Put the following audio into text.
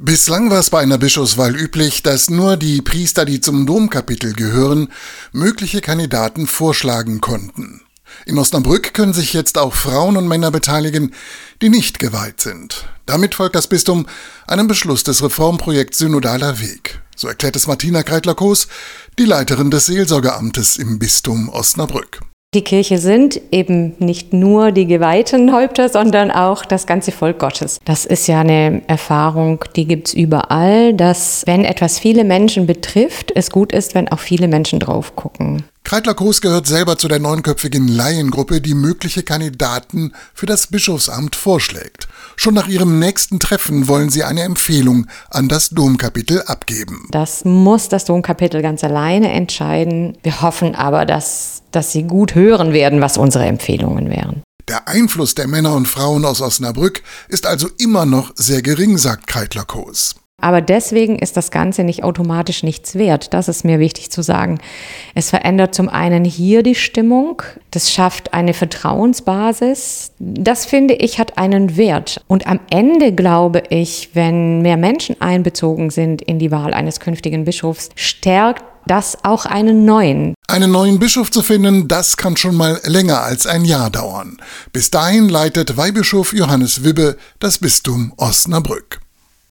Bislang war es bei einer Bischofswahl üblich, dass nur die Priester, die zum Domkapitel gehören, mögliche Kandidaten vorschlagen konnten. In Osnabrück können sich jetzt auch Frauen und Männer beteiligen, die nicht geweiht sind. Damit folgt das Bistum einem Beschluss des Reformprojekts Synodaler Weg. So erklärt es Martina Kreitler-Koos, die Leiterin des Seelsorgeamtes im Bistum Osnabrück. Die Kirche sind eben nicht nur die geweihten Häupter, sondern auch das ganze Volk Gottes. Das ist ja eine Erfahrung, die gibt's überall, dass wenn etwas viele Menschen betrifft, es gut ist, wenn auch viele Menschen drauf gucken. Kreitler Groß gehört selber zu der neunköpfigen Laiengruppe, die mögliche Kandidaten für das Bischofsamt vorschlägt. Schon nach ihrem nächsten Treffen wollen sie eine Empfehlung an das Domkapitel abgeben. Das muss das Domkapitel ganz alleine entscheiden. Wir hoffen aber, dass, dass sie gut hören werden, was unsere Empfehlungen wären. Der Einfluss der Männer und Frauen aus Osnabrück ist also immer noch sehr gering, sagt Kreitler Koos. Aber deswegen ist das Ganze nicht automatisch nichts wert. Das ist mir wichtig zu sagen. Es verändert zum einen hier die Stimmung. Das schafft eine Vertrauensbasis. Das finde ich hat einen Wert. Und am Ende glaube ich, wenn mehr Menschen einbezogen sind in die Wahl eines künftigen Bischofs, stärkt das auch einen neuen. Einen neuen Bischof zu finden, das kann schon mal länger als ein Jahr dauern. Bis dahin leitet Weihbischof Johannes Wibbe das Bistum Osnabrück.